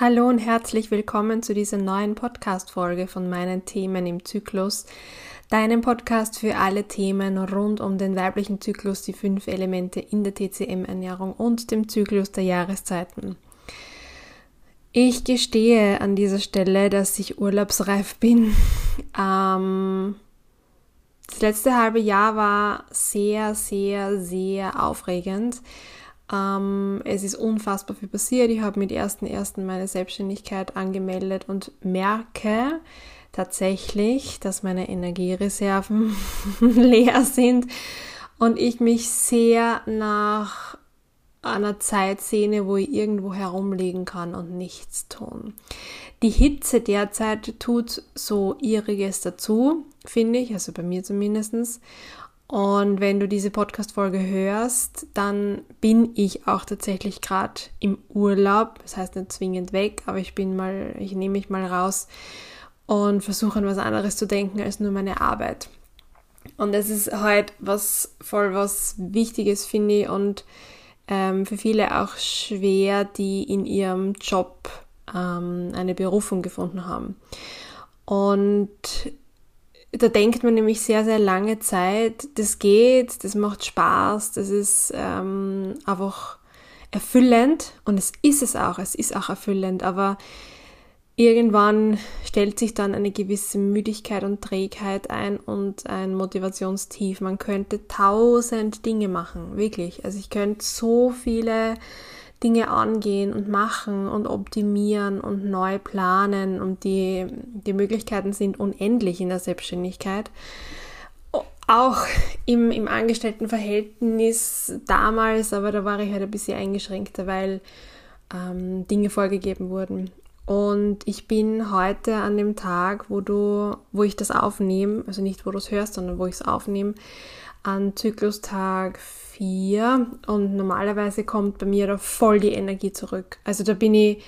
Hallo und herzlich willkommen zu dieser neuen Podcast-Folge von meinen Themen im Zyklus. Deinem Podcast für alle Themen rund um den weiblichen Zyklus, die fünf Elemente in der TCM-Ernährung und dem Zyklus der Jahreszeiten. Ich gestehe an dieser Stelle, dass ich urlaubsreif bin. Ähm, das letzte halbe Jahr war sehr, sehr, sehr aufregend. Ähm, es ist unfassbar viel passiert. Ich habe mit 1.1. meine Selbstständigkeit angemeldet und merke tatsächlich, dass meine Energiereserven leer sind und ich mich sehr nach einer Zeit sehne, wo ich irgendwo herumliegen kann und nichts tun. Die Hitze derzeit tut so ihriges dazu, finde ich, also bei mir zumindestens. Und wenn du diese Podcast-Folge hörst, dann bin ich auch tatsächlich gerade im Urlaub. Das heißt nicht zwingend weg, aber ich bin mal, ich nehme mich mal raus und versuche an was anderes zu denken als nur meine Arbeit. Und das ist halt was voll was Wichtiges, finde ich, und ähm, für viele auch schwer, die in ihrem Job ähm, eine Berufung gefunden haben. Und da denkt man nämlich sehr, sehr lange Zeit, das geht, das macht Spaß, das ist ähm, einfach erfüllend und es ist es auch, es ist auch erfüllend, aber irgendwann stellt sich dann eine gewisse Müdigkeit und Trägheit ein und ein Motivationstief. Man könnte tausend Dinge machen, wirklich. Also ich könnte so viele Dinge angehen und machen und optimieren und neu planen und die, die Möglichkeiten sind unendlich in der Selbstständigkeit. Auch im, im Angestelltenverhältnis damals, aber da war ich halt ein bisschen eingeschränkter, weil ähm, Dinge vorgegeben wurden. Und ich bin heute an dem Tag, wo du, wo ich das aufnehme, also nicht wo du es hörst, sondern wo ich es aufnehme, an Zyklustag 4 und normalerweise kommt bei mir da voll die Energie zurück. Also da bin ich,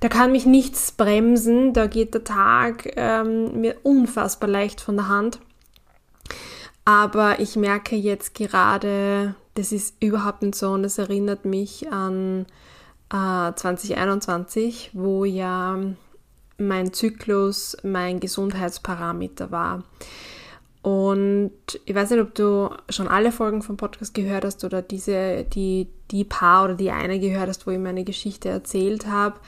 da kann mich nichts bremsen, da geht der Tag ähm, mir unfassbar leicht von der Hand. Aber ich merke jetzt gerade, das ist überhaupt nicht so und das erinnert mich an äh, 2021, wo ja mein Zyklus mein Gesundheitsparameter war. Und ich weiß nicht, ob du schon alle Folgen vom Podcast gehört hast oder diese, die, die paar oder die eine gehört hast, wo ich meine Geschichte erzählt habe.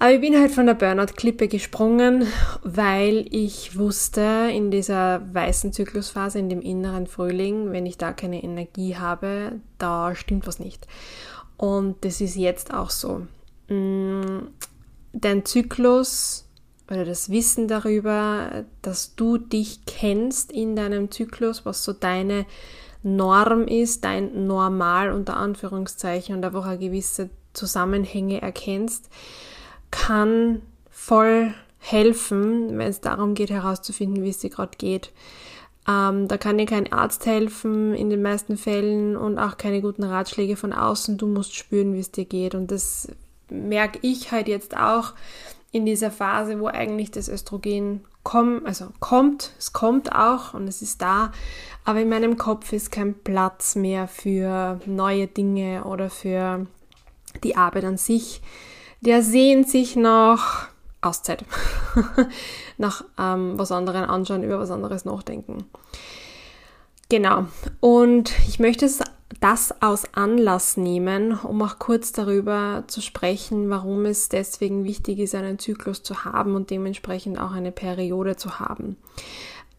Aber ich bin halt von der Burnout-Klippe gesprungen, weil ich wusste, in dieser weißen Zyklusphase, in dem inneren Frühling, wenn ich da keine Energie habe, da stimmt was nicht. Und das ist jetzt auch so. Mm, dein Zyklus oder das Wissen darüber, dass du dich kennst in deinem Zyklus, was so deine Norm ist, dein Normal unter Anführungszeichen und einfach gewisse Zusammenhänge erkennst, kann voll helfen, wenn es darum geht herauszufinden, wie es dir gerade geht. Ähm, da kann dir kein Arzt helfen in den meisten Fällen und auch keine guten Ratschläge von außen. Du musst spüren, wie es dir geht. Und das merke ich halt jetzt auch, in dieser Phase, wo eigentlich das Östrogen kommt, also kommt, es kommt auch und es ist da, aber in meinem Kopf ist kein Platz mehr für neue Dinge oder für die Arbeit an sich. Der sehnt sich nach Auszeit, nach ähm, was anderen anschauen, über was anderes nachdenken. Genau. Und ich möchte das aus Anlass nehmen, um auch kurz darüber zu sprechen, warum es deswegen wichtig ist, einen Zyklus zu haben und dementsprechend auch eine Periode zu haben.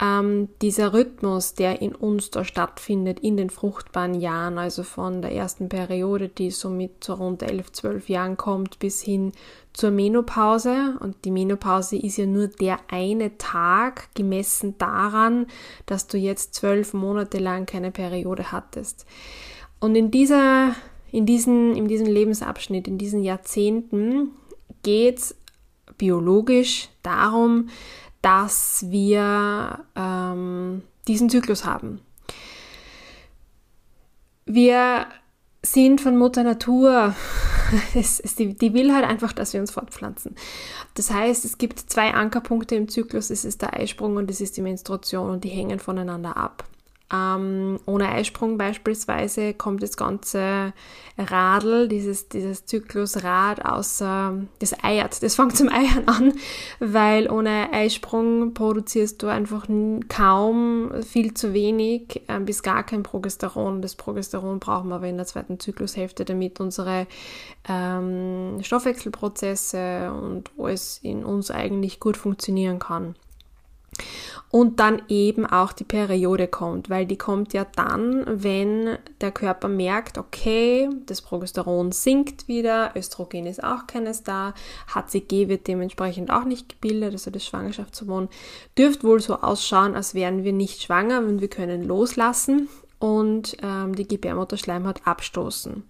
Ähm, dieser Rhythmus, der in uns da stattfindet, in den fruchtbaren Jahren, also von der ersten Periode, die somit zu rund 11, 12 Jahren kommt, bis hin zur Menopause. Und die Menopause ist ja nur der eine Tag gemessen daran, dass du jetzt zwölf Monate lang keine Periode hattest. Und in dieser, in diesen, in diesem Lebensabschnitt, in diesen Jahrzehnten geht es biologisch darum, dass wir ähm, diesen Zyklus haben. Wir sind von Mutter Natur, es, es, die, die, will halt einfach, dass wir uns fortpflanzen. Das heißt, es gibt zwei Ankerpunkte im Zyklus, es ist der Eisprung und es ist die Menstruation und die hängen voneinander ab. Ähm, ohne Eisprung beispielsweise kommt das ganze Radl, dieses, dieses Zyklusrad außer, das eiert, das fängt zum Eiern an, weil ohne Eisprung produzierst du einfach kaum, viel zu wenig äh, bis gar kein Progesteron. Das Progesteron brauchen wir aber in der zweiten Zyklushälfte, damit unsere ähm, Stoffwechselprozesse und alles in uns eigentlich gut funktionieren kann und dann eben auch die Periode kommt, weil die kommt ja dann, wenn der Körper merkt, okay, das Progesteron sinkt wieder, Östrogen ist auch keines da, HCG wird dementsprechend auch nicht gebildet, also das Schwangerschaftshormon dürfte wohl so ausschauen, als wären wir nicht schwanger und wir können loslassen und ähm, die Gebärmutterschleimhaut abstoßen.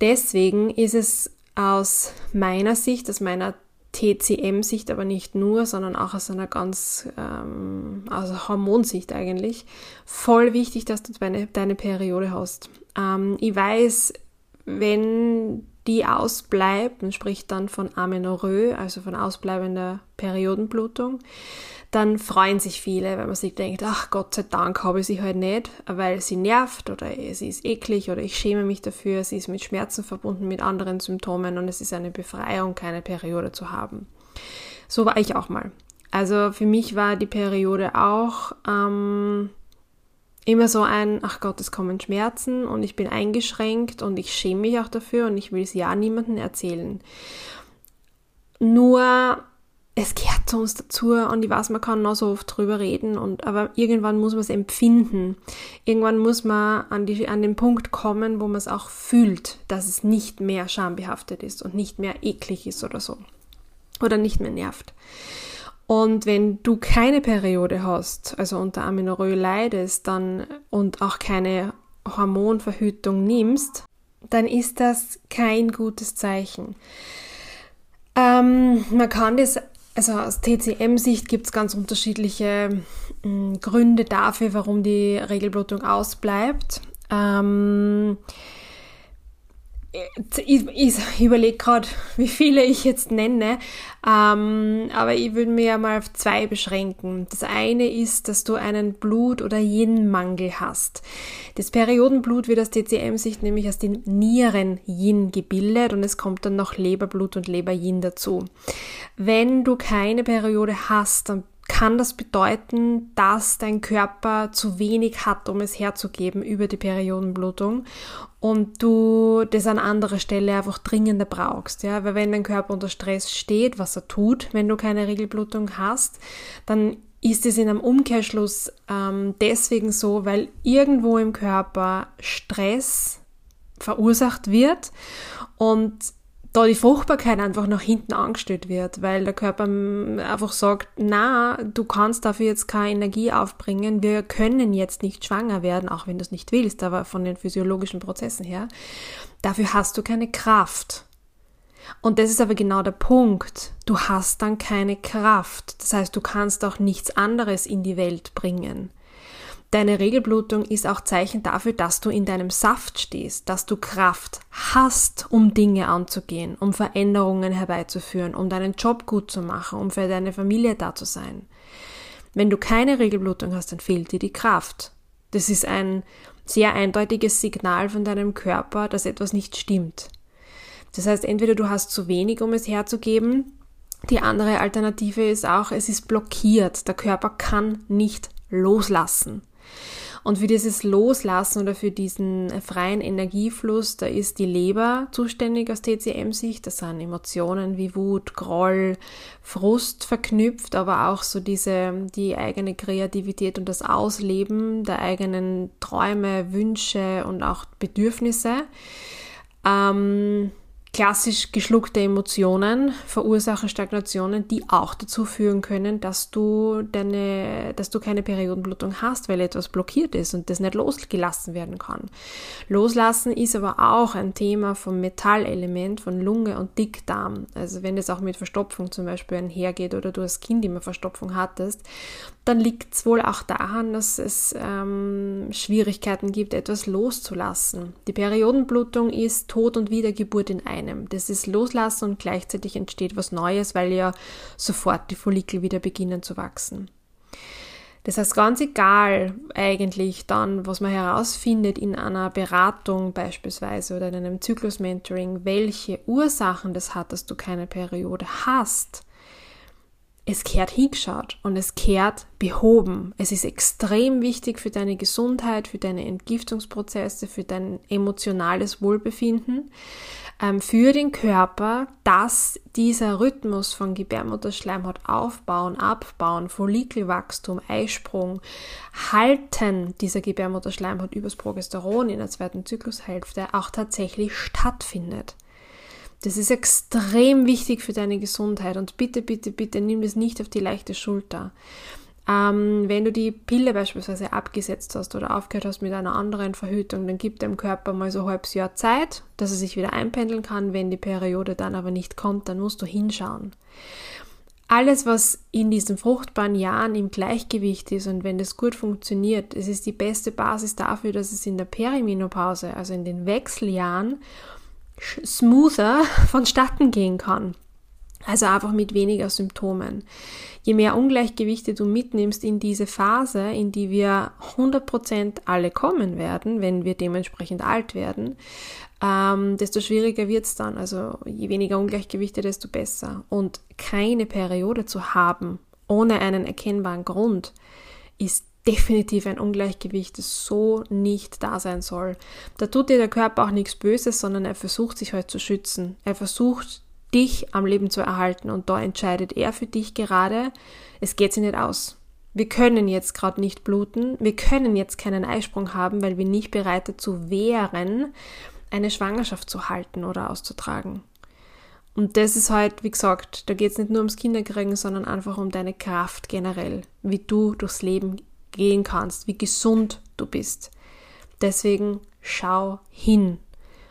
Deswegen ist es aus meiner Sicht, aus meiner TCM-Sicht, aber nicht nur, sondern auch aus einer ganz, ähm, also Hormonsicht eigentlich, voll wichtig, dass du deine, deine Periode hast. Ähm, ich weiß, wenn die ausbleibt, man spricht dann von Amenorrhoe, also von ausbleibender Periodenblutung, dann freuen sich viele, weil man sich denkt, ach Gott sei Dank habe ich sie halt nicht, weil sie nervt oder sie ist eklig oder ich schäme mich dafür, sie ist mit Schmerzen verbunden, mit anderen Symptomen und es ist eine Befreiung, keine Periode zu haben. So war ich auch mal. Also für mich war die Periode auch ähm, immer so ein, ach Gott, es kommen Schmerzen und ich bin eingeschränkt und ich schäme mich auch dafür und ich will es ja niemandem erzählen. Nur es gehört zu uns dazu und ich weiß, man kann noch so oft drüber reden und aber irgendwann muss man es empfinden. Irgendwann muss man an, die, an den Punkt kommen, wo man es auch fühlt, dass es nicht mehr schambehaftet ist und nicht mehr eklig ist oder so. Oder nicht mehr nervt. Und wenn du keine Periode hast, also unter Amenorrhoe leidest, dann und auch keine Hormonverhütung nimmst, dann ist das kein gutes Zeichen. Ähm, man kann das also aus TCM-Sicht gibt es ganz unterschiedliche mh, hm, Gründe dafür, warum die Regelblutung ausbleibt. Ähm, ich, ich, überlege gerade, wie viele ich jetzt nenne, ähm, aber ich würde mir ja mal auf zwei beschränken. Das eine ist, dass du einen Blut- oder Yin-Mangel hast. Das Periodenblut wird aus TCM-Sicht nämlich aus den Nieren Yin gebildet und es kommt dann noch Leberblut und Leber-Yin dazu. Wenn du keine Periode hast, dann kann das bedeuten, dass dein Körper zu wenig hat, um es herzugeben über die Periodenblutung und du das an anderer Stelle einfach dringender brauchst, ja, weil wenn dein Körper unter Stress steht, was er tut, wenn du keine Regelblutung hast, dann ist es in einem Umkehrschluss ähm, deswegen so, weil irgendwo im Körper Stress verursacht wird und da die Fruchtbarkeit einfach nach hinten angestellt wird, weil der Körper einfach sagt, na, du kannst dafür jetzt keine Energie aufbringen, wir können jetzt nicht schwanger werden, auch wenn du es nicht willst, aber von den physiologischen Prozessen her. Dafür hast du keine Kraft. Und das ist aber genau der Punkt. Du hast dann keine Kraft. Das heißt, du kannst auch nichts anderes in die Welt bringen. Deine Regelblutung ist auch Zeichen dafür, dass du in deinem Saft stehst, dass du Kraft hast, um Dinge anzugehen, um Veränderungen herbeizuführen, um deinen Job gut zu machen, um für deine Familie da zu sein. Wenn du keine Regelblutung hast, dann fehlt dir die Kraft. Das ist ein sehr eindeutiges Signal von deinem Körper, dass etwas nicht stimmt. Das heißt, entweder du hast zu wenig, um es herzugeben, die andere Alternative ist auch, es ist blockiert. Der Körper kann nicht loslassen. Und für dieses Loslassen oder für diesen freien Energiefluss, da ist die Leber zuständig aus TCM-Sicht. Das sind Emotionen wie Wut, Groll, Frust verknüpft, aber auch so diese, die eigene Kreativität und das Ausleben der eigenen Träume, Wünsche und auch Bedürfnisse. Ähm, Klassisch geschluckte Emotionen verursachen Stagnationen, die auch dazu führen können, dass du deine, dass du keine Periodenblutung hast, weil etwas blockiert ist und das nicht losgelassen werden kann. Loslassen ist aber auch ein Thema vom Metallelement, von Lunge und Dickdarm. Also wenn es auch mit Verstopfung zum Beispiel einhergeht oder du als Kind immer Verstopfung hattest, dann liegt es wohl auch daran, dass es ähm, Schwierigkeiten gibt, etwas loszulassen. Die Periodenblutung ist Tod und Wiedergeburt in einem. Das ist Loslassen und gleichzeitig entsteht was Neues, weil ja sofort die Follikel wieder beginnen zu wachsen. Das heißt, ganz egal eigentlich dann, was man herausfindet in einer Beratung beispielsweise oder in einem Zyklusmentoring, welche Ursachen das hat, dass du keine Periode hast, es kehrt hingeschaut und es kehrt behoben. Es ist extrem wichtig für deine Gesundheit, für deine Entgiftungsprozesse, für dein emotionales Wohlbefinden, ähm, für den Körper, dass dieser Rhythmus von Gebärmutterschleimhaut aufbauen, abbauen, Follikelwachstum, Eisprung, Halten dieser Gebärmutterschleimhaut übers Progesteron in der zweiten Zyklushälfte auch tatsächlich stattfindet. Das ist extrem wichtig für deine Gesundheit und bitte, bitte, bitte nimm das nicht auf die leichte Schulter. Ähm, wenn du die Pille beispielsweise abgesetzt hast oder aufgehört hast mit einer anderen Verhütung, dann gibt dem Körper mal so ein halbes Jahr Zeit, dass er sich wieder einpendeln kann. Wenn die Periode dann aber nicht kommt, dann musst du hinschauen. Alles, was in diesen fruchtbaren Jahren im Gleichgewicht ist und wenn das gut funktioniert, es ist die beste Basis dafür, dass es in der Perimenopause, also in den Wechseljahren, smoother vonstatten gehen kann. Also einfach mit weniger Symptomen. Je mehr Ungleichgewichte du mitnimmst in diese Phase, in die wir 100% alle kommen werden, wenn wir dementsprechend alt werden, ähm, desto schwieriger wird's dann. Also je weniger Ungleichgewichte, desto besser. Und keine Periode zu haben, ohne einen erkennbaren Grund, ist definitiv ein Ungleichgewicht, das so nicht da sein soll. Da tut dir der Körper auch nichts Böses, sondern er versucht sich halt zu schützen. Er versucht dich am Leben zu erhalten und da entscheidet er für dich gerade, es geht sich nicht aus. Wir können jetzt gerade nicht bluten, wir können jetzt keinen Eisprung haben, weil wir nicht bereit dazu wären, eine Schwangerschaft zu halten oder auszutragen. Und das ist halt, wie gesagt, da geht es nicht nur ums Kinderkriegen, sondern einfach um deine Kraft generell, wie du durchs Leben gehen kannst, wie gesund du bist. Deswegen schau hin.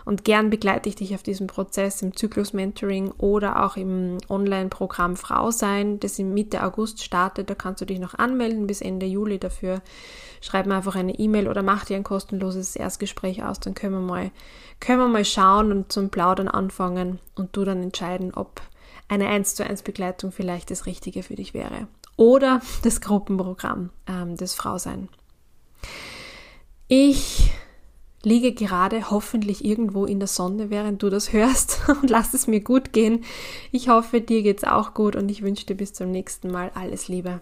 Und gern begleite ich dich auf diesem Prozess im Zyklus-Mentoring oder auch im Online-Programm Frau sein, das im Mitte August startet. Da kannst du dich noch anmelden bis Ende Juli dafür. Schreib mir einfach eine E-Mail oder mach dir ein kostenloses Erstgespräch aus. Dann können wir mal, können wir mal schauen und zum Plaudern anfangen und du dann entscheiden, ob eine 1 zu 1 Begleitung vielleicht das Richtige für dich wäre oder das Gruppenprogramm ähm, des Frausein. Ich liege gerade hoffentlich irgendwo in der Sonne, während du das hörst und lass es mir gut gehen. Ich hoffe, dir geht's auch gut und ich wünsche dir bis zum nächsten Mal alles Liebe.